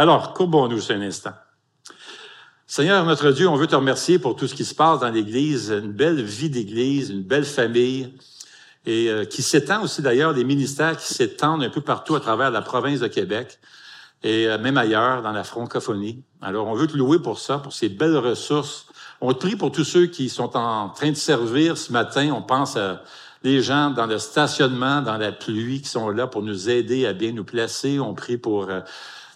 Alors, courbons-nous un instant. Seigneur notre Dieu, on veut te remercier pour tout ce qui se passe dans l'Église, une belle vie d'Église, une belle famille, et euh, qui s'étend aussi d'ailleurs, des ministères qui s'étendent un peu partout à travers la province de Québec et euh, même ailleurs dans la francophonie. Alors, on veut te louer pour ça, pour ces belles ressources. On te prie pour tous ceux qui sont en train de servir ce matin. On pense à les gens dans le stationnement, dans la pluie, qui sont là pour nous aider à bien nous placer. On prie pour euh,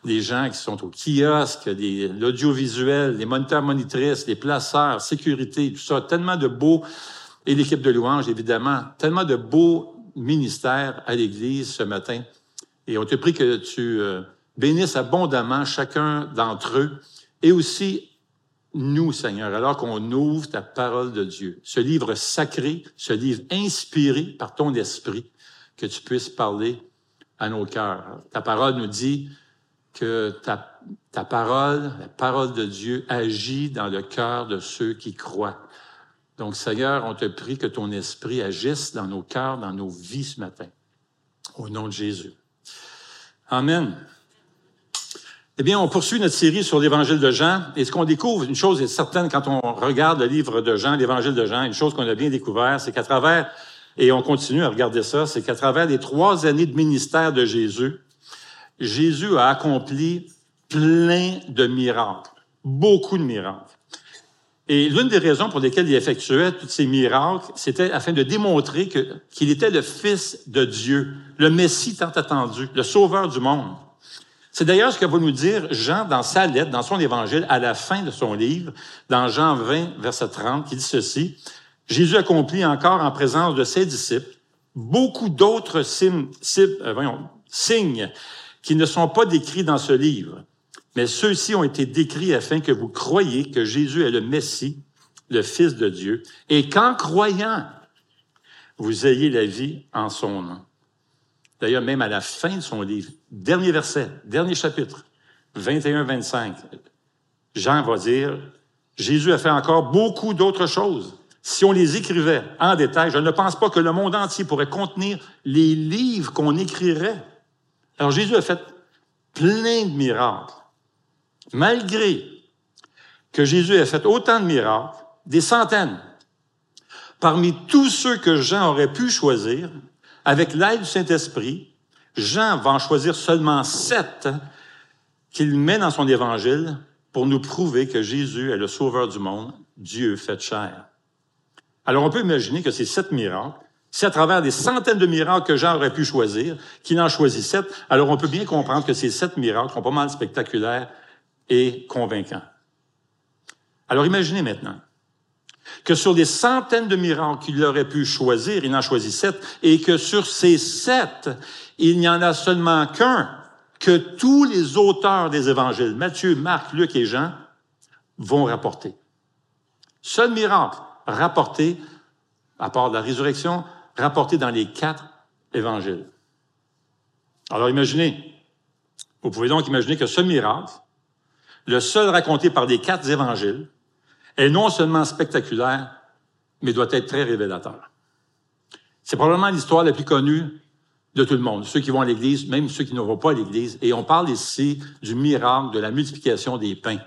les gens qui sont au kiosque, l'audiovisuel, les moniteurs monitrices, les placeurs, sécurité, tout ça. Tellement de beaux, et l'équipe de louange, évidemment, tellement de beaux ministères à l'Église ce matin. Et on te prie que tu euh, bénisses abondamment chacun d'entre eux et aussi nous, Seigneur, alors qu'on ouvre ta parole de Dieu, ce livre sacré, ce livre inspiré par ton esprit, que tu puisses parler à nos cœurs. Ta parole nous dit que ta, ta parole, la parole de Dieu, agit dans le cœur de ceux qui croient. Donc, Seigneur, on te prie que ton esprit agisse dans nos cœurs, dans nos vies ce matin. Au nom de Jésus. Amen. Eh bien, on poursuit notre série sur l'évangile de Jean. Et ce qu'on découvre, une chose est certaine quand on regarde le livre de Jean, l'évangile de Jean, une chose qu'on a bien découvert, c'est qu'à travers, et on continue à regarder ça, c'est qu'à travers les trois années de ministère de Jésus, Jésus a accompli plein de miracles, beaucoup de miracles. Et l'une des raisons pour lesquelles il effectuait tous ces miracles, c'était afin de démontrer qu'il était le Fils de Dieu, le Messie tant attendu, le Sauveur du monde. C'est d'ailleurs ce que va nous dire Jean dans sa lettre, dans son évangile, à la fin de son livre, dans Jean 20, verset 30, qui dit ceci. Jésus accomplit encore en présence de ses disciples beaucoup d'autres signes, euh, signes qui ne sont pas décrits dans ce livre, mais ceux-ci ont été décrits afin que vous croyiez que Jésus est le Messie, le Fils de Dieu, et qu'en croyant, vous ayez la vie en son nom. D'ailleurs, même à la fin de son livre, dernier verset, dernier chapitre, 21-25, Jean va dire, Jésus a fait encore beaucoup d'autres choses. Si on les écrivait en détail, je ne pense pas que le monde entier pourrait contenir les livres qu'on écrirait. Alors Jésus a fait plein de miracles. Malgré que Jésus ait fait autant de miracles, des centaines, parmi tous ceux que Jean aurait pu choisir, avec l'aide du Saint-Esprit, Jean va en choisir seulement sept qu'il met dans son évangile pour nous prouver que Jésus est le sauveur du monde, Dieu fait chair. Alors on peut imaginer que ces sept miracles, c'est à travers des centaines de miracles que Jean aurait pu choisir, qu'il en choisit sept, alors on peut bien comprendre que ces sept miracles sont pas mal spectaculaires et convaincants. Alors imaginez maintenant que sur des centaines de miracles qu'il aurait pu choisir, il en choisit sept, et que sur ces sept, il n'y en a seulement qu'un que tous les auteurs des évangiles, Matthieu, Marc, Luc et Jean, vont rapporter. Seul miracle rapporté, à part la résurrection, rapporté dans les quatre évangiles. Alors imaginez, vous pouvez donc imaginer que ce miracle, le seul raconté par les quatre évangiles, est non seulement spectaculaire, mais doit être très révélateur. C'est probablement l'histoire la plus connue de tout le monde, ceux qui vont à l'Église, même ceux qui ne vont pas à l'Église. Et on parle ici du miracle de la multiplication des pains.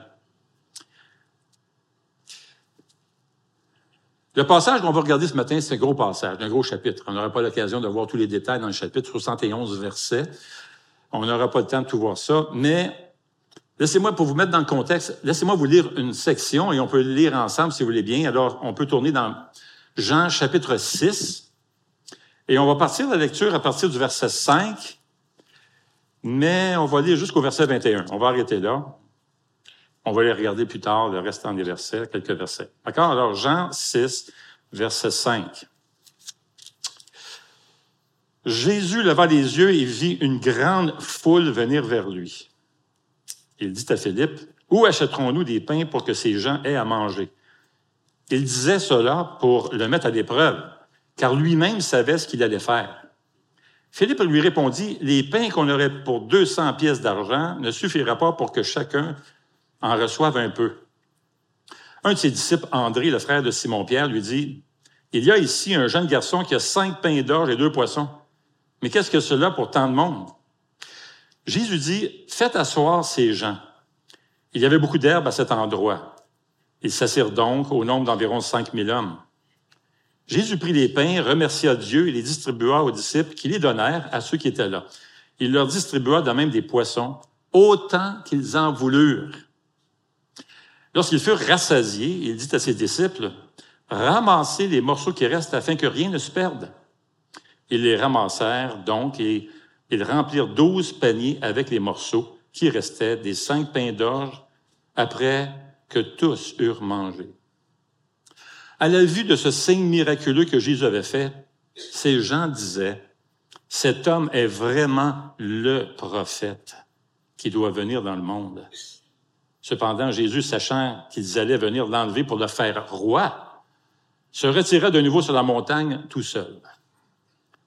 Le passage qu'on va regarder ce matin, c'est un gros passage, un gros chapitre. On n'aura pas l'occasion de voir tous les détails dans le chapitre, 71 versets. On n'aura pas le temps de tout voir ça, mais Laissez-moi, pour vous mettre dans le contexte, laissez-moi vous lire une section et on peut lire ensemble si vous voulez bien. Alors, on peut tourner dans Jean chapitre 6 et on va partir la lecture à partir du verset 5, mais on va lire jusqu'au verset 21. On va arrêter là. On va les regarder plus tard, le restant des versets, quelques versets. D'accord? Alors, Jean 6, verset 5. Jésus leva les yeux et vit une grande foule venir vers lui. Il dit à Philippe, où achèterons-nous des pains pour que ces gens aient à manger? Il disait cela pour le mettre à l'épreuve, car lui-même savait ce qu'il allait faire. Philippe lui répondit, les pains qu'on aurait pour 200 pièces d'argent ne suffira pas pour que chacun en reçoive un peu. Un de ses disciples, André, le frère de Simon-Pierre, lui dit, il y a ici un jeune garçon qui a cinq pains d'orge et deux poissons. Mais qu'est-ce que cela pour tant de monde? Jésus dit, faites asseoir ces gens. Il y avait beaucoup d'herbe à cet endroit. Ils s'assirent donc au nombre d'environ cinq mille hommes. Jésus prit les pains, remercia Dieu et les distribua aux disciples qui les donnèrent à ceux qui étaient là. Il leur distribua de même des poissons, autant qu'ils en voulurent. Lorsqu'ils furent rassasiés, il dit à ses disciples, Ramassez les morceaux qui restent afin que rien ne se perde. Ils les ramassèrent donc et ils remplirent douze paniers avec les morceaux qui restaient des cinq pains d'orge après que tous eurent mangé. À la vue de ce signe miraculeux que Jésus avait fait, ces gens disaient, cet homme est vraiment le prophète qui doit venir dans le monde. Cependant, Jésus, sachant qu'ils allaient venir l'enlever pour le faire roi, se retira de nouveau sur la montagne tout seul.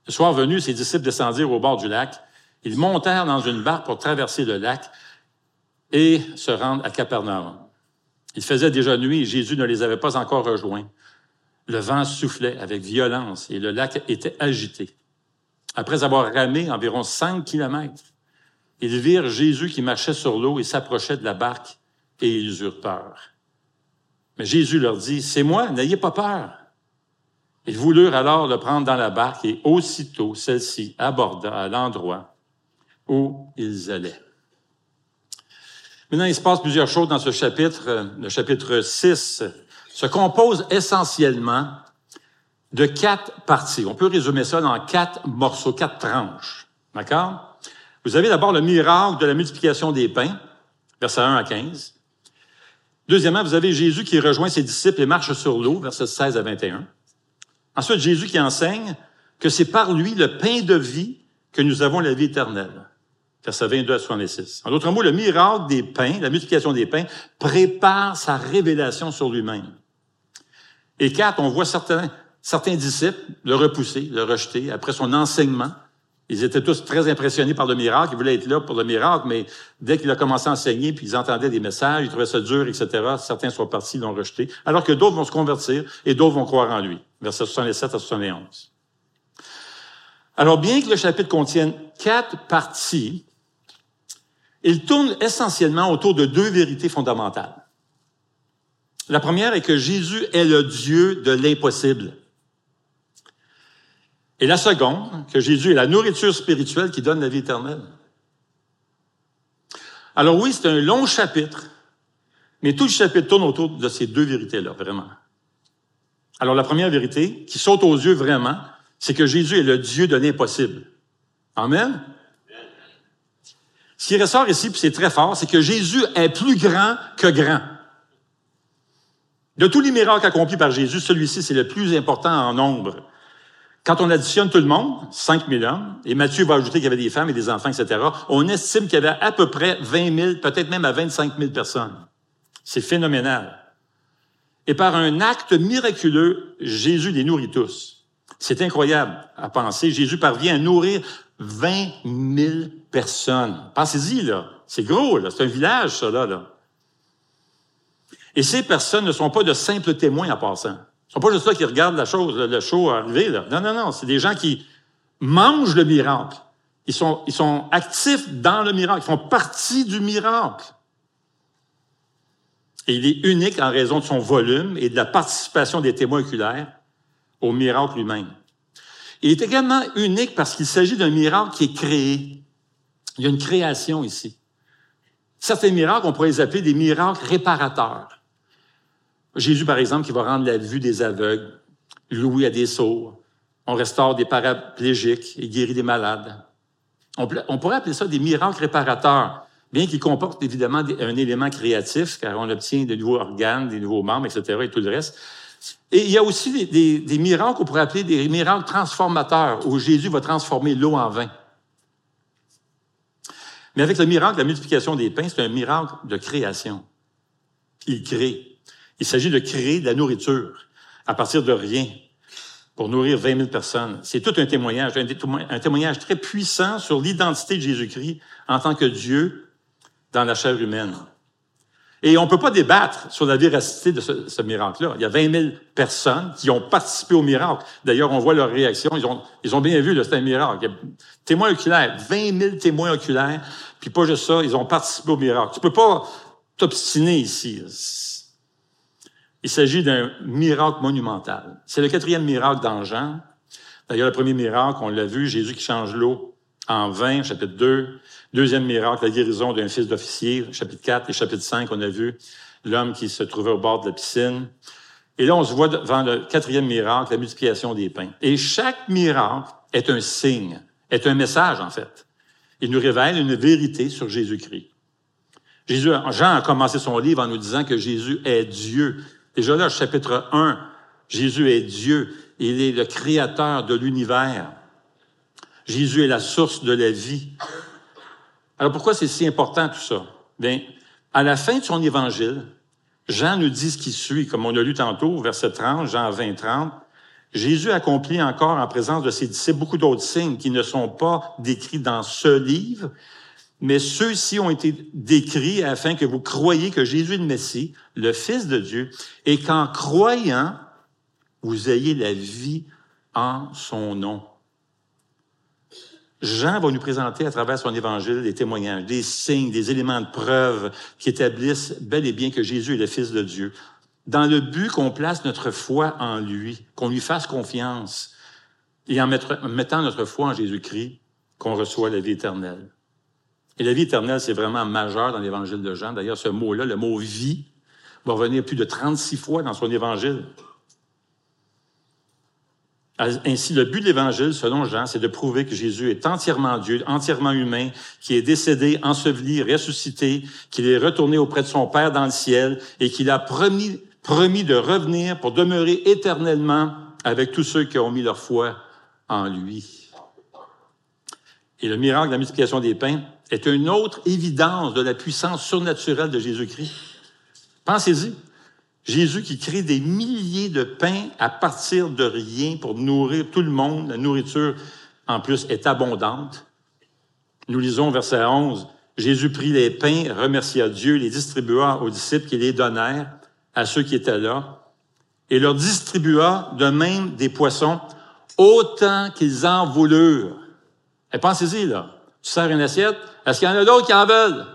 Le soir venu, ses disciples descendirent au bord du lac. Ils montèrent dans une barque pour traverser le lac et se rendre à Capernaum. Il faisait déjà nuit et Jésus ne les avait pas encore rejoints. Le vent soufflait avec violence et le lac était agité. Après avoir ramé environ cinq kilomètres, ils virent Jésus qui marchait sur l'eau et s'approchait de la barque et ils eurent peur. Mais Jésus leur dit, c'est moi, n'ayez pas peur. Ils voulurent alors le prendre dans la barque et aussitôt celle-ci aborda à l'endroit où ils allaient. Maintenant, il se passe plusieurs choses dans ce chapitre. Le chapitre 6 se compose essentiellement de quatre parties. On peut résumer ça dans quatre morceaux, quatre tranches. D'accord? Vous avez d'abord le miracle de la multiplication des pains, versets 1 à 15. Deuxièmement, vous avez Jésus qui rejoint ses disciples et marche sur l'eau, versets 16 à 21. Ensuite, Jésus qui enseigne que c'est par lui le pain de vie que nous avons la vie éternelle. Verset 22 à 66. En d'autres mots, le miracle des pains, la multiplication des pains, prépare sa révélation sur lui-même. Et quatre, on voit certains, certains disciples le repousser, le rejeter après son enseignement. Ils étaient tous très impressionnés par le miracle. Ils voulaient être là pour le miracle, mais dès qu'il a commencé à enseigner, puis ils entendaient des messages, ils trouvaient ça dur, etc., certains sont partis, l'ont rejeté, alors que d'autres vont se convertir et d'autres vont croire en lui. Verset 67 à 71. Alors, bien que le chapitre contienne quatre parties, il tourne essentiellement autour de deux vérités fondamentales. La première est que Jésus est le Dieu de l'impossible. Et la seconde, que Jésus est la nourriture spirituelle qui donne la vie éternelle. Alors oui, c'est un long chapitre, mais tout le chapitre tourne autour de ces deux vérités-là, vraiment. Alors la première vérité, qui saute aux yeux vraiment, c'est que Jésus est le Dieu de l'impossible. Amen? Ce qui ressort ici, puis c'est très fort, c'est que Jésus est plus grand que grand. De tous les miracles accomplis par Jésus, celui-ci, c'est le plus important en nombre. Quand on additionne tout le monde, 5 000 hommes, et Matthieu va ajouter qu'il y avait des femmes et des enfants, etc., on estime qu'il y avait à peu près 20 000, peut-être même à 25 000 personnes. C'est phénoménal. Et par un acte miraculeux, Jésus les nourrit tous. C'est incroyable à penser. Jésus parvient à nourrir 20 000 personnes. Pensez-y, là. C'est gros, là. C'est un village, ça, là. Et ces personnes ne sont pas de simples témoins en passant. Ce sont pas juste là qui regardent la chose, le show arriver. Là. Non, non, non. C'est des gens qui mangent le miracle. Ils sont, ils sont actifs dans le miracle. Ils font partie du miracle. Et il est unique en raison de son volume et de la participation des témoins oculaires au miracle lui-même. Il est également unique parce qu'il s'agit d'un miracle qui est créé. Il y a une création ici. Certains miracles, on pourrait les appeler des miracles réparateurs. Jésus, par exemple, qui va rendre la vue des aveugles, louer à des sourds. On restaure des paraplégiques et guérit des malades. On, pourrait appeler ça des miracles réparateurs, bien qu'ils comportent évidemment un élément créatif, car on obtient de nouveaux organes, des nouveaux membres, etc., et tout le reste. Et il y a aussi des, des miracles qu'on pourrait appeler des miracles transformateurs, où Jésus va transformer l'eau en vin. Mais avec le miracle de la multiplication des pains, c'est un miracle de création. Il crée. Il s'agit de créer de la nourriture à partir de rien pour nourrir 20 000 personnes. C'est tout un témoignage, un témoignage très puissant sur l'identité de Jésus-Christ en tant que Dieu dans la chair humaine. Et on ne peut pas débattre sur la véracité de ce, miracle-là. Il y a 20 000 personnes qui ont participé au miracle. D'ailleurs, on voit leur réaction. Ils ont, ils bien vu, c'est un miracle. Témoins oculaires, 20 000 témoins oculaires. Puis pas juste ça, ils ont participé au miracle. Tu peux pas t'obstiner ici. Il s'agit d'un miracle monumental. C'est le quatrième miracle dans Jean. D'ailleurs, le premier miracle, on l'a vu, Jésus qui change l'eau en vin, chapitre 2. Deuxième miracle, la guérison d'un fils d'officier, chapitre 4 et chapitre 5, on a vu l'homme qui se trouvait au bord de la piscine. Et là, on se voit devant le quatrième miracle, la multiplication des pains. Et chaque miracle est un signe, est un message, en fait. Il nous révèle une vérité sur Jésus-Christ. Jésus, Jean a commencé son livre en nous disant que Jésus est Dieu. Déjà là, chapitre 1, Jésus est Dieu. Il est le créateur de l'univers. Jésus est la source de la vie. Alors pourquoi c'est si important tout ça? Bien, à la fin de son évangile, Jean nous dit ce qui suit, comme on a lu tantôt, verset 30, Jean 20, 30. Jésus accomplit encore en présence de ses disciples beaucoup d'autres signes qui ne sont pas décrits dans ce livre, mais ceux-ci ont été décrits afin que vous croyiez que Jésus est le Messie, le Fils de Dieu, et qu'en croyant, vous ayez la vie en son nom. Jean va nous présenter à travers son évangile des témoignages, des signes, des éléments de preuve qui établissent bel et bien que Jésus est le Fils de Dieu, dans le but qu'on place notre foi en lui, qu'on lui fasse confiance, et en mettant notre foi en Jésus-Christ, qu'on reçoit la vie éternelle. Et la vie éternelle, c'est vraiment majeur dans l'évangile de Jean. D'ailleurs, ce mot-là, le mot vie, va revenir plus de 36 fois dans son évangile. Ainsi, le but de l'Évangile, selon Jean, c'est de prouver que Jésus est entièrement Dieu, entièrement humain, qui est décédé, enseveli, ressuscité, qu'il est retourné auprès de son Père dans le ciel et qu'il a promis, promis de revenir pour demeurer éternellement avec tous ceux qui ont mis leur foi en lui. Et le miracle de la multiplication des pains est une autre évidence de la puissance surnaturelle de Jésus-Christ. Pensez-y. Jésus qui crée des milliers de pains à partir de rien pour nourrir tout le monde. La nourriture, en plus, est abondante. Nous lisons verset 11. Jésus prit les pains, remercia Dieu, les distribua aux disciples qui les donnèrent à ceux qui étaient là, et leur distribua de même des poissons autant qu'ils en voulurent. Et pensez-y, là. Tu sers une assiette, est-ce qu'il y en a d'autres qui en veulent?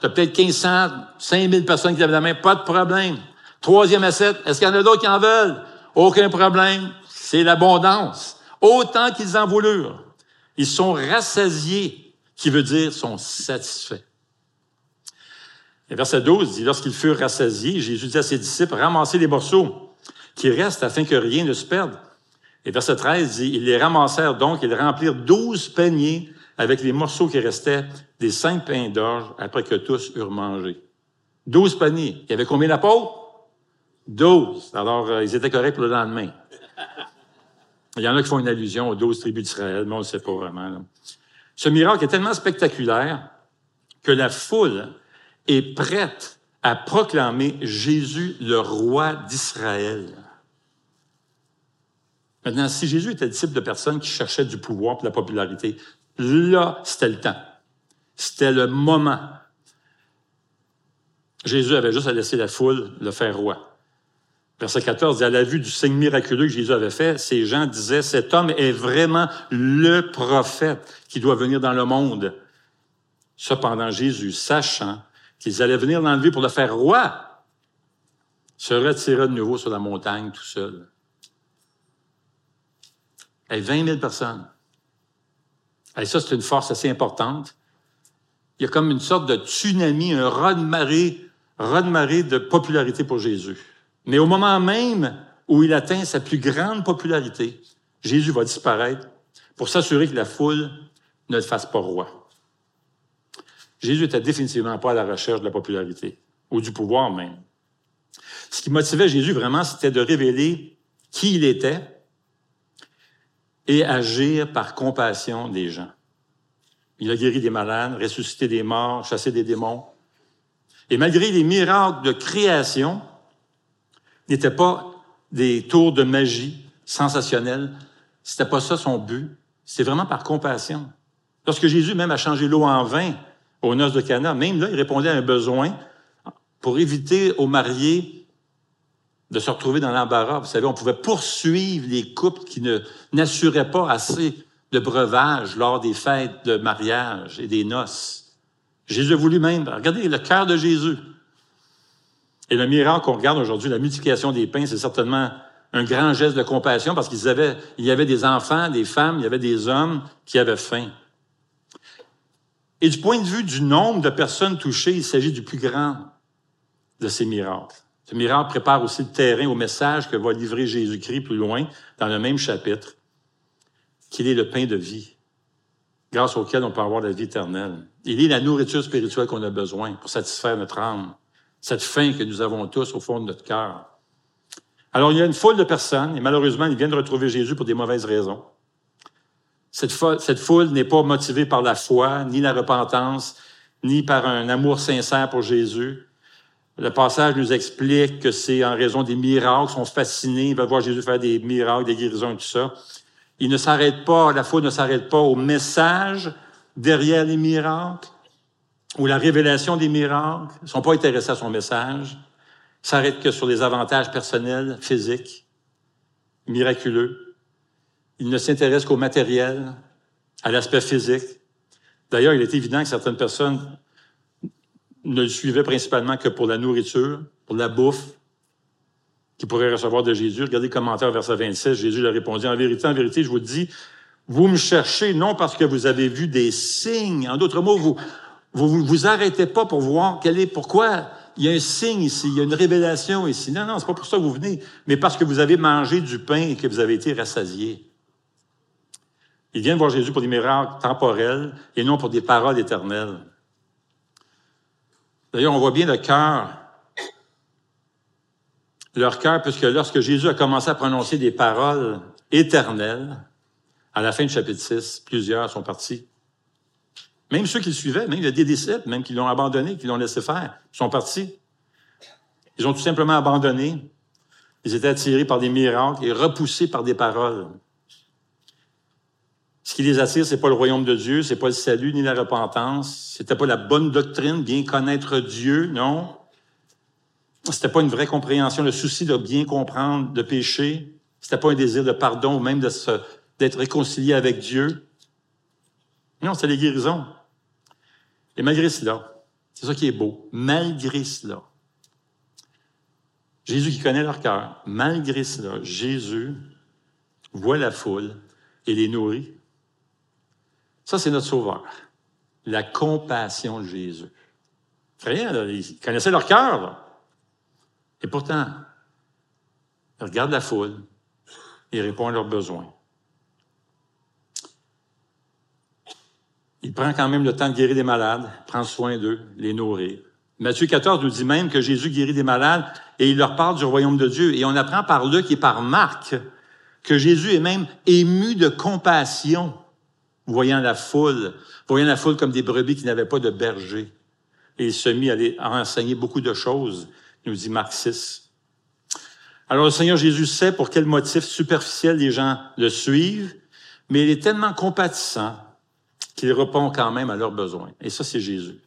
Tu as peut-être 1500, 5000 personnes qui lèvent la main, pas de problème. Troisième assiette, est-ce qu'il y en a d'autres qui en veulent? Aucun problème. C'est l'abondance. Autant qu'ils en voulurent. Ils sont rassasiés, qui veut dire sont satisfaits. Et verset 12 dit, lorsqu'ils furent rassasiés, Jésus dit à ses disciples, ramassez les morceaux qui restent afin que rien ne se perde. Et verset 13 dit, ils les ramassèrent donc, ils remplirent douze paniers avec les morceaux qui restaient des cinq pains d'orge après que tous eurent mangé. Douze paniers. Il y avait combien d'apôtres? 12. Alors, euh, ils étaient corrects pour le lendemain. Il y en a qui font une allusion aux douze tribus d'Israël, mais on ne sait pas vraiment. Ce miracle est tellement spectaculaire que la foule est prête à proclamer Jésus le roi d'Israël. Maintenant, si Jésus était le type de personne qui cherchait du pouvoir pour la popularité, là, c'était le temps. C'était le moment. Jésus avait juste à laisser la foule le faire roi. Verset 14 dit, à la vue du signe miraculeux que Jésus avait fait, ces gens disaient, cet homme est vraiment le prophète qui doit venir dans le monde. Cependant, Jésus, sachant qu'ils allaient venir l'enlever pour le faire roi, se retira de nouveau sur la montagne tout seul. Et 20 000 personnes. Et ça, c'est une force assez importante. Il y a comme une sorte de tsunami, un raz-de-marée, raz-de-marée de popularité pour Jésus. Mais au moment même où il atteint sa plus grande popularité, Jésus va disparaître pour s'assurer que la foule ne le fasse pas roi. Jésus était définitivement pas à la recherche de la popularité ou du pouvoir même. Ce qui motivait Jésus vraiment, c'était de révéler qui il était et agir par compassion des gens. Il a guéri des malades, ressuscité des morts, chassé des démons. Et malgré les miracles de création, n'étaient pas des tours de magie sensationnels. C'était pas ça son but. C'est vraiment par compassion. Lorsque Jésus même a changé l'eau en vin aux noces de Cana, même là, il répondait à un besoin pour éviter aux mariés de se retrouver dans l'embarras. Vous savez, on pouvait poursuivre les couples qui ne, n'assuraient pas assez de breuvage lors des fêtes de mariage et des noces. Jésus a voulu même, regardez le cœur de Jésus. Et le miracle qu'on regarde aujourd'hui, la multiplication des pains, c'est certainement un grand geste de compassion parce qu'il y avait des enfants, des femmes, il y avait des hommes qui avaient faim. Et du point de vue du nombre de personnes touchées, il s'agit du plus grand de ces miracles. Ce miracle prépare aussi le terrain au message que va livrer Jésus-Christ plus loin, dans le même chapitre, qu'il est le pain de vie, grâce auquel on peut avoir la vie éternelle. Il est la nourriture spirituelle qu'on a besoin pour satisfaire notre âme, cette faim que nous avons tous au fond de notre cœur. Alors, il y a une foule de personnes, et malheureusement, ils viennent retrouver Jésus pour des mauvaises raisons. Cette, foule, n'est pas motivée par la foi, ni la repentance, ni par un amour sincère pour Jésus. Le passage nous explique que c'est en raison des miracles, ils sont fascinés, ils veulent voir Jésus faire des miracles, des guérisons et tout ça. Ils ne s'arrêtent pas, la foule ne s'arrête pas au message derrière les miracles ou la révélation des miracles. Ils ne sont pas intéressés à son message. Ils s'arrêtent que sur les avantages personnels, physiques, miraculeux. Il ne s'intéresse qu'au matériel, à l'aspect physique. D'ailleurs, il est évident que certaines personnes ne le suivaient principalement que pour la nourriture, pour la bouffe qu'ils pourraient recevoir de Jésus. Regardez le commentaire verset 26. Jésus leur répondu, en vérité, en vérité, je vous dis, vous me cherchez non parce que vous avez vu des signes. En d'autres mots, vous vous, vous arrêtez pas pour voir quel est, pourquoi il y a un signe ici, il y a une révélation ici. Non, non, c'est pas pour ça que vous venez, mais parce que vous avez mangé du pain et que vous avez été rassasiés. Ils viennent voir Jésus pour des miracles temporels et non pour des paroles éternelles. D'ailleurs, on voit bien le cœur, leur cœur, puisque lorsque Jésus a commencé à prononcer des paroles éternelles, à la fin du chapitre 6, plusieurs sont partis. Même ceux qui le suivaient, même les disciples, même qui l'ont abandonné, qui l'ont laissé faire, sont partis. Ils ont tout simplement abandonné. Ils étaient attirés par des miracles et repoussés par des paroles. Ce qui les attire, c'est pas le royaume de Dieu, c'est pas le salut ni la repentance, c'était pas la bonne doctrine, bien connaître Dieu, non? C'était pas une vraie compréhension, le souci de bien comprendre le péché. C'était pas un désir de pardon ou même d'être réconcilié avec Dieu. Non, c'est les guérisons. Et malgré cela, c'est ça qui est beau, malgré cela, Jésus qui connaît leur cœur, malgré cela, Jésus voit la foule et les nourrit ça, c'est notre sauveur. La compassion de Jésus. Rien, là, ils connaissaient leur cœur. Et pourtant, ils regardent la foule et répondent à leurs besoins. Il prend quand même le temps de guérir des malades, prend soin d'eux, les nourrir. Matthieu 14 nous dit même que Jésus guérit des malades et il leur parle du royaume de Dieu. Et on apprend par Luc et par Marc que Jésus est même ému de compassion voyant la foule, voyant la foule comme des brebis qui n'avaient pas de berger. Et il se mit à, enseigner beaucoup de choses, nous dit Marc 6. Alors le Seigneur Jésus sait pour quel motif superficiel les gens le suivent, mais il est tellement compatissant qu'il répond quand même à leurs besoins. Et ça, c'est Jésus.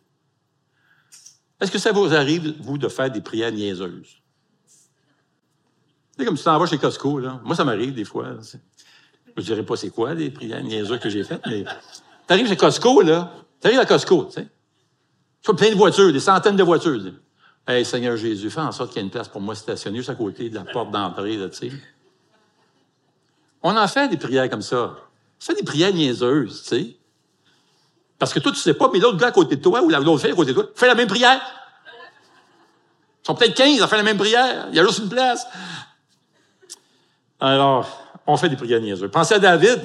Est-ce que ça vous arrive, vous, de faire des prières niaiseuses? C'est comme si tu t'en vas chez Costco, là. Moi, ça m'arrive des fois. Je dirais pas c'est quoi les prières niaiseuses que j'ai faites, mais t'arrives chez Costco, là. T'arrives à Costco, tu sais. Tu plein de voitures, des centaines de voitures. Hé, Hey, Seigneur Jésus, fais en sorte qu'il y ait une place pour moi stationnée juste à côté de la porte d'entrée, là, tu sais. On en fait des prières comme ça. Tu des prières niaiseuses, tu sais. Parce que toi, tu sais pas, mais l'autre gars à côté de toi ou l'autre fille à côté de toi fait la même prière. Ils sont peut-être 15 à faire la même prière. Il y a juste une place. Alors, on fait des prières niaiseuses. Pensez à David,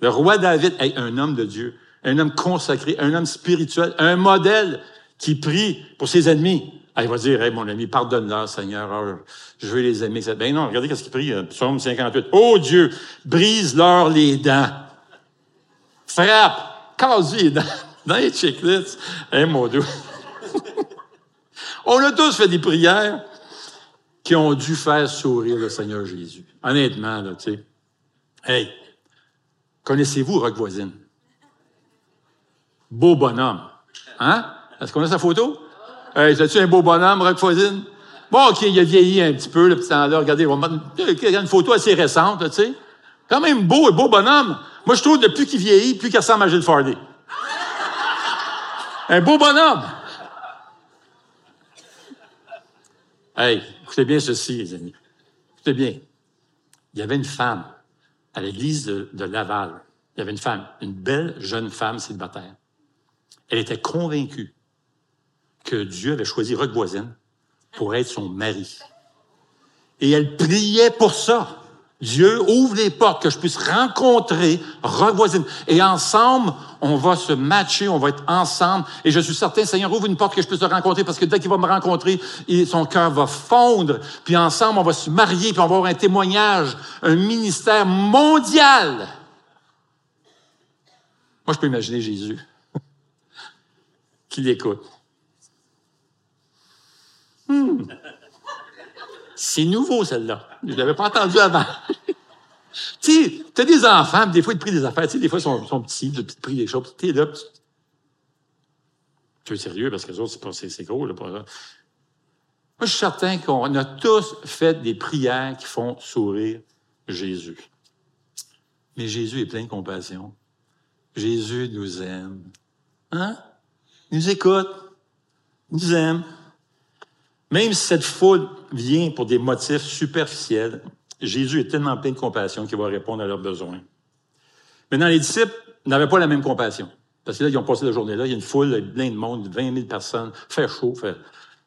le roi David, un homme de Dieu, un homme consacré, un homme spirituel, un modèle qui prie pour ses ennemis. Il va dire, hey, mon ami, pardonne-leur, Seigneur, ah, je veux les aimer. Ben non, regardez ce qu'il prie, euh, psaume 58. Oh Dieu, brise-leur les dents. Frappe, casse les dents. Dans les checklists. Hey, mon Dieu. On a tous fait des prières qui ont dû faire sourire le Seigneur Jésus. Honnêtement, là, tu sais. Hey, connaissez-vous Rock Voisine? Beau bonhomme. Hein? Est-ce qu'on a sa photo? Hey, c'est-tu un beau bonhomme, Rock Voisine? Bon, OK, il a vieilli un petit peu, le petit temps-là. Regardez, on mettre une photo assez récente, tu sais. Quand même beau, un beau bonhomme. Moi, je trouve que plus qu'il vieillit, plus qu'il ressemble à Gilles Fardy. un beau bonhomme. Hey, écoutez bien ceci, les amis. Écoutez bien. Il y avait une femme à l'église de, Laval. Il y avait une femme, une belle jeune femme célibataire. Elle était convaincue que Dieu avait choisi Rock Voisine pour être son mari. Et elle priait pour ça. Dieu ouvre les portes que je puisse rencontrer Rock Voisine. Et ensemble, on va se matcher, on va être ensemble. Et je suis certain, Seigneur, ouvre une porte que je puisse le rencontrer parce que dès qu'il va me rencontrer, son cœur va fondre. Puis ensemble, on va se marier, puis on va avoir un témoignage, un ministère mondial. Moi, je peux imaginer Jésus qui l'écoute. Hmm. C'est nouveau, celle-là. Je l'avais pas entendu avant. tu sais, tu as des enfants, des fois, ils te prient des affaires. Tu sais, des fois, ils sont, petits, ils te prient des choses. Tu es là, tu es sérieux, parce que les autres, c'est gros. Là, Moi, je suis certain qu'on a tous fait des prières qui font sourire Jésus. Mais Jésus est plein de compassion. Jésus nous aime. Hein? Il nous écoute. Il nous aime. Même si cette foule vient pour des motifs superficiels, Jésus est tellement plein de compassion qu'il va répondre à leurs besoins. Maintenant, les disciples n'avaient pas la même compassion. Parce que là, ils ont passé la journée là, il y a une foule, plein de monde, 20 000 personnes, fait chaud, fait...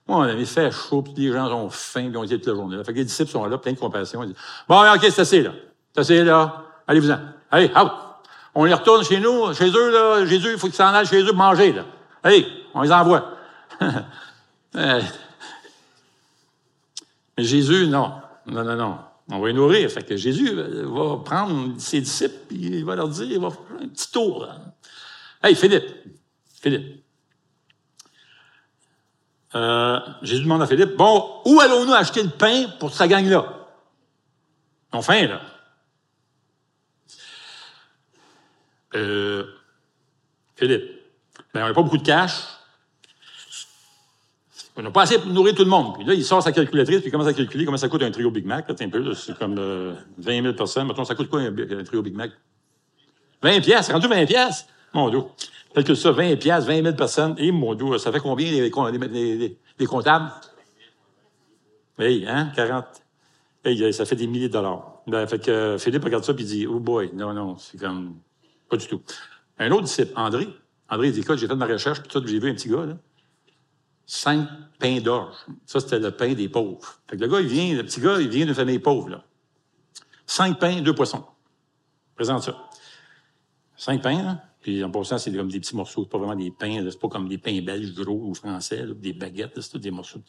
Bon, on fait chaud, puis les gens ont faim, puis ont été toute la journée là. Fait que les disciples sont là, plein de compassion. Ils disent, bon, OK, c'est assez, là. C'est assez, là. Allez-vous-en. Allez, out. On les retourne chez nous, chez eux, là. Jésus, il faut qu'ils s'en aillent chez eux manger, là. Allez, on les envoie. Mais Jésus, non. Non, non, non. On va les nourrir. Fait que Jésus euh, va prendre ses disciples, puis il va leur dire, il va faire un petit tour. Là. Hey, Philippe. Philippe. Euh, Jésus demande à Philippe, bon, où allons-nous acheter le pain pour sa gang-là? Ont faim, là. Euh, Philippe, ben, on n'a pas beaucoup de cash. On n'a pas assez pour nourrir tout le monde. Puis là, il sort sa calculatrice, puis il commence à calculer comment ça coûte un trio Big Mac. un peu, c'est comme 20 euh, 000 personnes. Maintenant, ça coûte quoi un, trio Big Mac? 20 pièces, rendu 20 pièces. Mon Dieu. que ça, 20 pièces, 20 000 personnes. Et mon Dieu, ça fait combien les, comptables? Hey, hein, 40. Hey, ça fait des milliers de dollars. Ben, fait que euh, Philippe regarde ça, puis il dit, oh boy, non, non, c'est comme, pas du tout. Un autre disciple, André. André, il dit, écoute, j'ai fait de ma recherche, puis tout, j'ai vu un petit gars, là cinq pains d'orge. Ça, c'était le pain des pauvres. Fait que le gars, il vient, le petit gars, il vient d'une famille pauvre, là. Cinq pains, deux poissons. Présente ça. Cinq pains, là. Puis en passant, c'est comme des petits morceaux, c'est pas vraiment des pains, c'est pas comme des pains belges gros ou français, des baguettes, c'est des morceaux.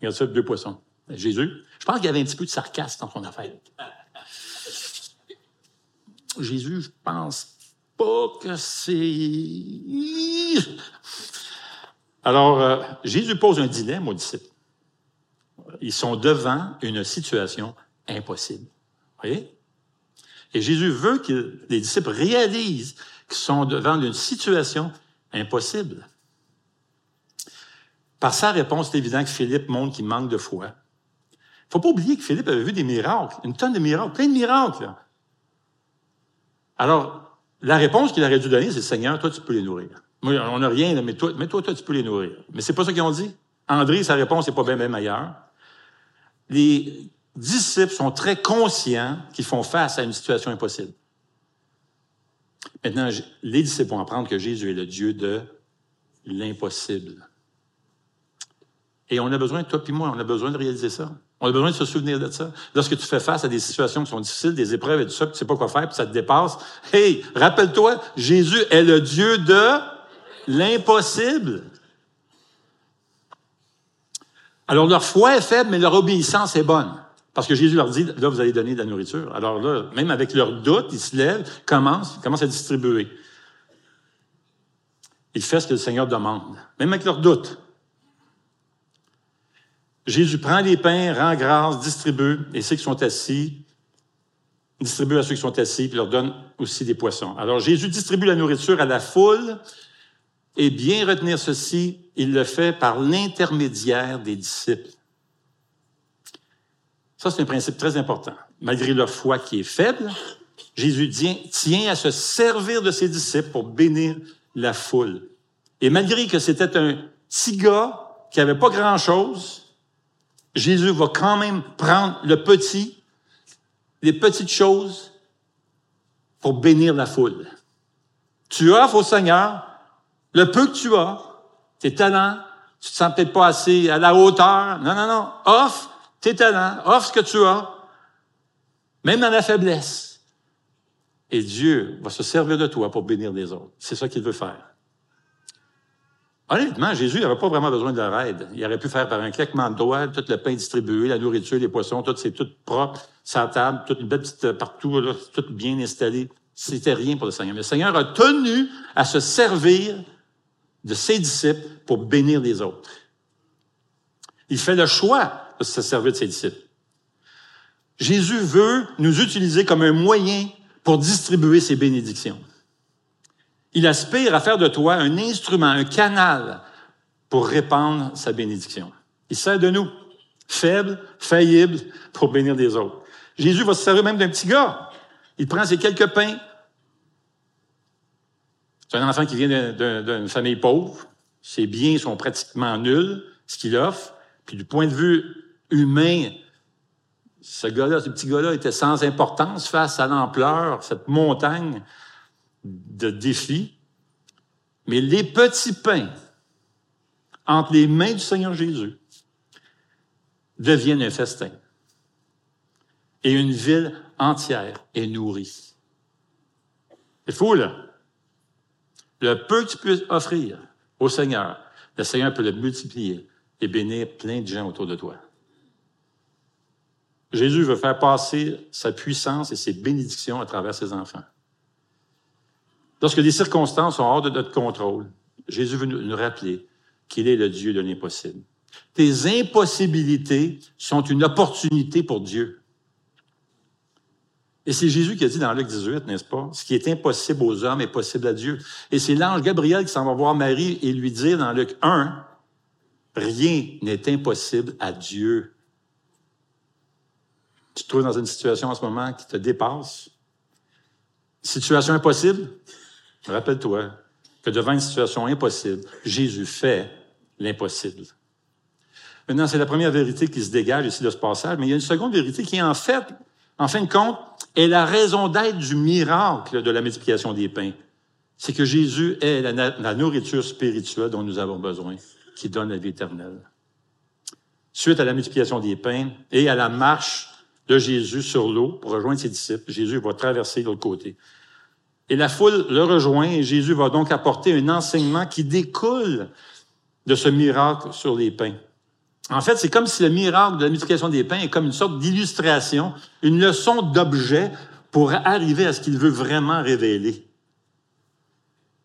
Regarde ça, deux poissons. Jésus, je pense qu'il y avait un petit peu de sarcasme dans son affaire. Jésus, je pense pas que c'est. Alors, euh, Jésus pose un dilemme aux disciples. Ils sont devant une situation impossible. Voyez? Et Jésus veut que les disciples réalisent qu'ils sont devant une situation impossible. Par sa réponse, c'est évident que Philippe montre qu'il manque de foi. Il faut pas oublier que Philippe avait vu des miracles, une tonne de miracles, plein de miracles. Alors, la réponse qu'il aurait dû donner, c'est Seigneur, toi, tu peux les nourrir on n'a rien, mais toi, mais toi, tu peux les nourrir. Mais c'est pas ça qu'ils ont dit. André, sa réponse n'est pas bien, bien meilleure. Les disciples sont très conscients qu'ils font face à une situation impossible. Maintenant, les disciples vont apprendre que Jésus est le Dieu de l'impossible. Et on a besoin, toi et moi, on a besoin de réaliser ça. On a besoin de se souvenir de ça. Lorsque tu fais face à des situations qui sont difficiles, des épreuves et tout ça, puis tu sais pas quoi faire, puis ça te dépasse, hey, rappelle-toi, Jésus est le Dieu de l'impossible. Alors leur foi est faible, mais leur obéissance est bonne. Parce que Jésus leur dit, là, vous allez donner de la nourriture. Alors là, même avec leur doute, ils se lèvent, commencent, commencent à distribuer. Ils font ce que le Seigneur demande, même avec leur doute. Jésus prend les pains, rend grâce, distribue, et ceux qui sont assis, distribue à ceux qui sont assis, puis leur donne aussi des poissons. Alors Jésus distribue la nourriture à la foule, Et bien retenir ceci, il le fait par l'intermédiaire des disciples. Ça, c'est un principe très important. Malgré leur foi qui est faible, Jésus tient à se servir de ses disciples pour bénir la foule. Et malgré que c'était un petit gars qui avait pas grand-chose, Jésus va quand même prendre le petit, les petites choses pour bénir la foule. Tu offres au Seigneur le peu que tu as, tes talents, tu te sens peut-être pas assez à la hauteur. Non, non, non. Offre tes talents, offre ce que tu as, même dans la faiblesse. Et Dieu va se servir de toi pour bénir les autres. C'est ça qu'il veut faire. Honnêtement, Jésus n'avait pas vraiment besoin de leur aide. Il aurait pu faire par un claquement de doigts tout le pain distribué, la nourriture, les poissons, tout c'est tout propre, sa table, toute une belle petite euh, partout, tout bien installé. C'était rien pour le Seigneur. Mais le Seigneur a tenu à se servir de ses disciples pour bénir les autres. Il fait le choix de se servir de ses disciples. Jésus veut nous utiliser comme un moyen pour distribuer ses bénédictions. Il aspire à faire de toi un instrument, un canal pour répandre sa bénédiction. Il sert de nous, faibles, faillibles, pour bénir des autres. Jésus va se servir même d'un petit gars. Il prend ses quelques pains. C'est un enfant qui vient d'une famille pauvre. Ses biens sont pratiquement nuls, ce qu'il offre. Puis du point de vue humain, ce gars-là, ce petit gars-là était sans importance face à l'ampleur, cette montagne de défis. Mais les petits pains entre les mains du Seigneur Jésus deviennent un festin. Et une ville entière est nourrie. C'est fou, là. Le peu que tu peux offrir au Seigneur, le Seigneur peut le multiplier et bénir plein de gens autour de toi. Jésus veut faire passer sa puissance et ses bénédictions à travers ses enfants. Lorsque les circonstances sont hors de notre contrôle, Jésus veut nous rappeler qu'il est le Dieu de l'impossible. Tes impossibilités sont une opportunité pour Dieu. Et c'est Jésus qui a dit dans Luc 18, n'est-ce pas? Ce qui est impossible aux hommes est possible à Dieu. Et c'est l'ange Gabriel qui s'en va voir Marie et lui dire dans Luc 1, rien n'est impossible à Dieu. Tu te trouves dans une situation en ce moment qui te dépasse. Situation impossible? Rappelle-toi que devant une situation impossible, Jésus fait l'impossible. Maintenant, c'est la première vérité qui se dégage ici de ce passage, mais il y a une seconde vérité qui, en fait, en fin de compte, est la raison d'être du miracle de la multiplication des pains. C'est que Jésus est la, nourriture spirituelle dont nous avons besoin, qui donne la vie éternelle. Suite à la multiplication des pains et à la marche de Jésus sur l'eau pour rejoindre ses disciples, Jésus va traverser de l'autre côté. Et la foule le rejoint et Jésus va donc apporter un enseignement qui découle de ce miracle sur les pains. En fait, c'est comme si le miracle de la multiplication des pains est comme une sorte d'illustration, une leçon d'objet pour arriver à ce qu'il veut vraiment révéler.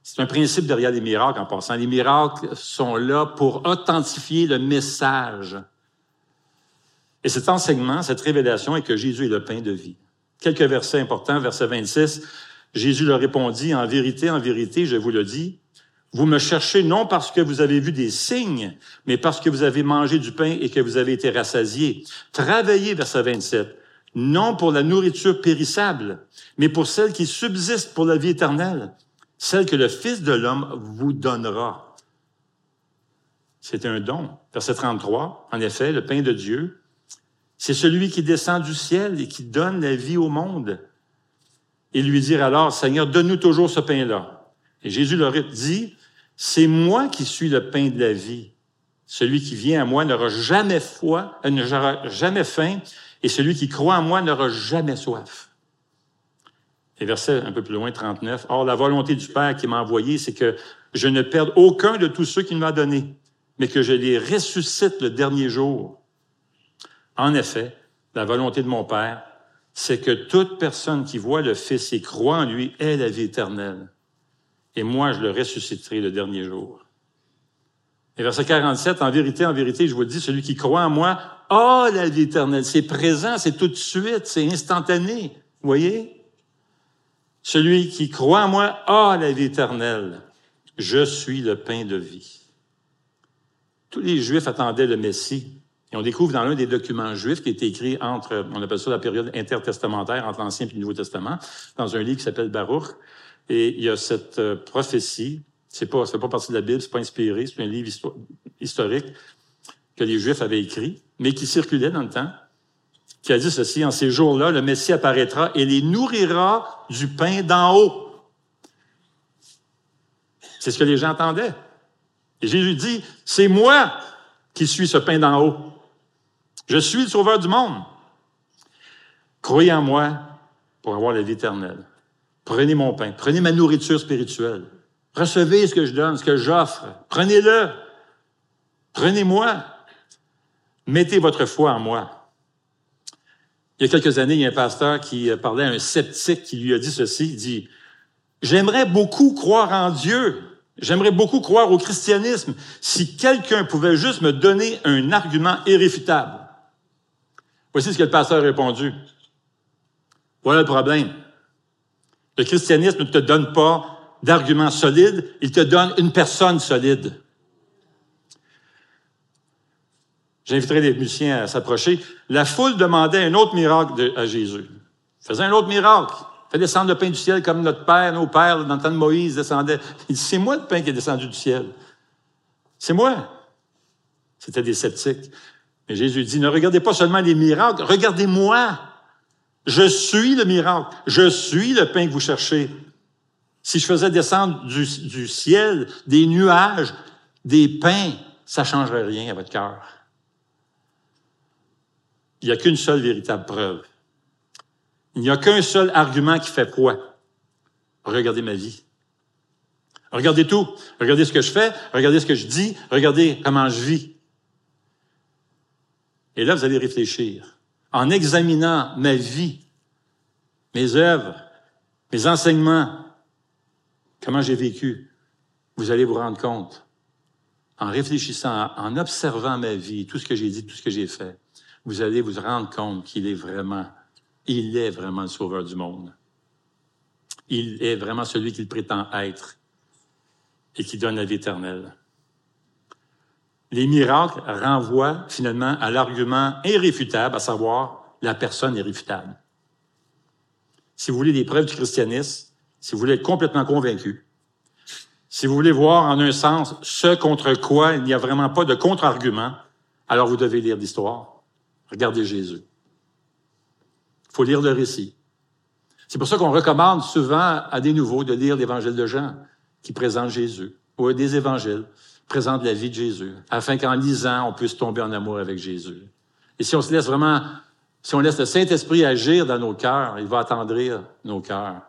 C'est un principe derrière les miracles en passant. Les miracles sont là pour authentifier le message. Et cet enseignement, cette révélation est que Jésus est le pain de vie. Quelques versets importants, verset 26. Jésus leur répondit, en vérité, en vérité, je vous le dis, vous me cherchez non parce que vous avez vu des signes, mais parce que vous avez mangé du pain et que vous avez été rassasiés. Travaillez, verset 27, non pour la nourriture périssable, mais pour celle qui subsiste pour la vie éternelle, celle que le Fils de l'homme vous donnera. C'est un don. Verset 33, en effet, le pain de Dieu, c'est celui qui descend du ciel et qui donne la vie au monde et lui dire alors, Seigneur, donne-nous toujours ce pain-là. Et Jésus leur dit, c'est moi qui suis le pain de la vie. Celui qui vient à moi n'aura jamais foi, euh, n'aura jamais faim, et celui qui croit en moi n'aura jamais soif. Et verset un peu plus loin, 39. Or, la volonté du Père qui m'a envoyé, c'est que je ne perde aucun de tous ceux qu'il m'a donnés, mais que je les ressuscite le dernier jour. En effet, la volonté de mon Père, c'est que toute personne qui voit le Fils et croit en lui ait la vie éternelle. Et moi, je le ressusciterai le dernier jour. Et verset 47, en vérité, en vérité, je vous le dis, celui qui croit en moi a la vie éternelle. C'est présent, c'est tout de suite, c'est instantané. Vous voyez? Celui qui croit en moi a la vie éternelle. Je suis le pain de vie. Tous les Juifs attendaient le Messie. Et on découvre dans l'un des documents juifs qui a été écrit entre, on appelle ça la période intertestamentaire, entre l'Ancien et le Nouveau Testament, dans un livre qui s'appelle Baruch. Et il y a cette euh, prophétie, c'est pas, pas partie de la Bible, c'est pas inspiré, c'est un livre historique que les Juifs avaient écrit, mais qui circulait dans le temps, qui a dit ceci, en ces jours-là, le Messie apparaîtra et les nourrira du pain d'en haut. C'est ce que les gens entendaient. Et Jésus dit, c'est moi qui suis ce pain d'en haut. Je suis le sauveur du monde. Croyez en moi pour avoir la vie éternelle. Prenez mon pain, prenez ma nourriture spirituelle. Recevez ce que je donne, ce que j'offre. Prenez-le. Prenez-moi. Mettez votre foi en moi. Il y a quelques années, il y a un pasteur qui parlait à un sceptique qui lui a dit ceci. Il dit, j'aimerais beaucoup croire en Dieu, J'aimerais beaucoup croire au christianisme si quelqu'un pouvait juste me donner un argument irréfutable. Voici ce que le pasteur a répondu. Voilà le problème. Le christianisme ne te donne pas d'arguments solides, il te donne une personne solide. J'inviterai les musiciens à s'approcher. La foule demandait un autre miracle à Jésus. Faisait un autre miracle. Fait descendre le pain du ciel comme notre Père, nos pères, dans le temps de Moïse, descendaient. Il dit, c'est moi le pain qui est descendu du ciel. C'est moi. C'était des sceptiques. Mais Jésus dit, ne regardez pas seulement les miracles, regardez-moi. Je suis le miracle. Je suis le pain que vous cherchez. Si je faisais descendre du, ciel des nuages, des pains, ça changerait rien à votre cœur. Il n'y a qu'une seule véritable preuve. Il n'y a qu'un seul argument qui fait poids. Regardez ma vie. Regardez tout. Regardez ce que je fais. Regardez ce que je dis. Regardez comment je vis. Et là, vous allez réfléchir. En examinant ma vie, mes œuvres, mes enseignements, comment j'ai vécu, vous allez vous rendre compte, en réfléchissant, en observant ma vie, tout ce que j'ai dit, tout ce que j'ai fait, vous allez vous rendre compte qu'il est vraiment il est vraiment le sauveur du monde. Il est vraiment celui qu'il prétend être et qui donne la vie éternelle. Les miracles renvoient finalement à l'argument irréfutable, à savoir la personne irréfutable. Si vous voulez des preuves du christianisme, si vous voulez être complètement convaincu, si vous voulez voir en un sens ce contre quoi il n'y a vraiment pas de contre-argument, alors vous devez lire l'histoire. Regardez Jésus. Il faut lire le récit. C'est pour ça qu'on recommande souvent à des nouveaux de lire l'évangile de Jean, qui présente Jésus, ou des évangiles, présentent la vie de Jésus, afin qu'en lisant, on puisse tomber en amour avec Jésus. Et si on se laisse vraiment, si on laisse le Saint-Esprit agir dans nos cœurs, il va attendrir nos cœurs.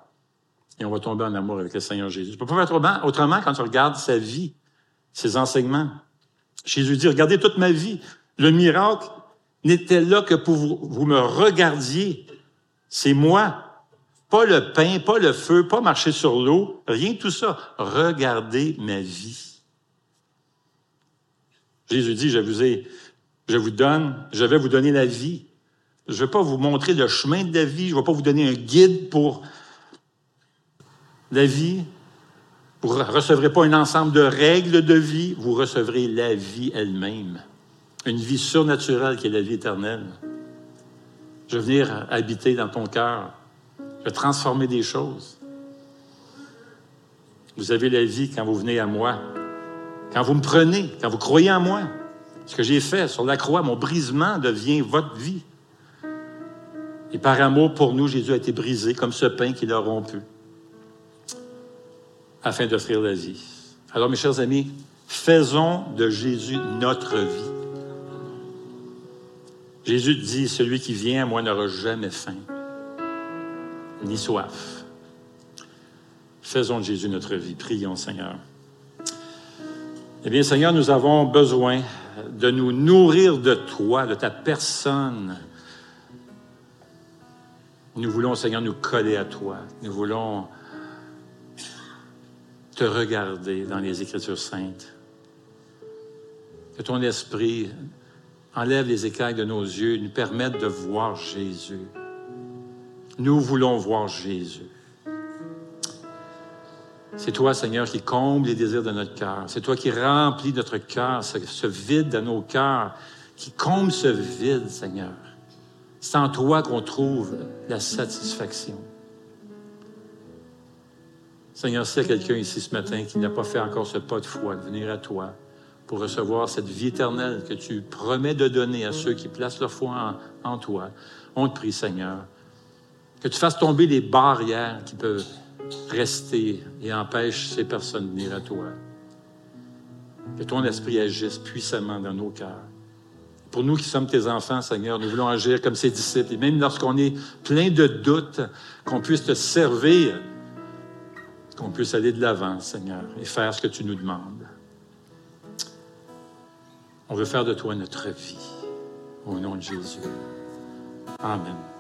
Et on va tomber en amour avec le Seigneur Jésus. Je peux pas faire autrement, autrement quand tu regardes sa vie, ses enseignements. Jésus dit, regardez toute ma vie. Le miracle n'était là que pour vous, vous me regardiez c'est moi. Pas le pain, pas le feu, pas marcher sur l'eau, rien de tout ça. Regardez ma vie. Jésus dit, je vous ai, je vous donne, je vais vous donner la vie. Je ne vais pas vous montrer le chemin de la vie, je ne vais pas vous donner un guide pour la vie. Vous ne recevrez pas un ensemble de règles de vie, vous recevrez la vie elle-même. Une vie surnaturelle qui est la vie éternelle. Je veux venir habiter dans ton cœur. Je veux transformer des choses. Vous avez la vie quand vous venez à moi. Quand vous me prenez, quand vous croyez en moi. Ce que j'ai fait sur la croix, mon brisement devient votre vie. Et par amour pour nous, Jésus a été brisé comme ce pain qu'il a rompu afin d'offrir la vie. Alors, mes chers amis, faisons de Jésus notre vie. Jésus dit, celui qui vient à moi n'aura jamais faim, ni soif. Faisons de Jésus notre vie. Prions, Seigneur. Eh bien, Seigneur, nous avons besoin de nous nourrir de toi, de ta personne. Nous voulons, Seigneur, nous coller à toi. Nous voulons te regarder dans les Écritures saintes. Que ton esprit enlève les écailles de nos yeux, nous permettent de voir Jésus. Nous voulons voir Jésus. C'est toi, Seigneur, qui comble les désirs de notre cœur. C'est toi qui remplis notre cœur, ce, vide dans nos cœurs, qui comble ce vide, Seigneur. C'est en toi qu'on trouve la satisfaction. Seigneur, s'il y a quelqu'un ici ce matin qui n'a pas fait encore ce pas de foi, de venir à toi pour recevoir cette vie éternelle que tu promets de donner à ceux qui placent leur foi en toi, on te prie, Seigneur, que tu fasses tomber les barrières qui peuvent rester et empêchent ces personnes de venir à toi. Que ton esprit agisse puissamment dans nos cœurs. Pour nous qui sommes tes enfants, Seigneur, nous voulons agir comme ces disciples. Et même lorsqu'on est plein de doutes, qu'on puisse te servir, qu'on puisse aller de l'avant, Seigneur, et faire ce que tu nous demandes. On veut faire de toi notre vie. Au nom de Jésus. Amen.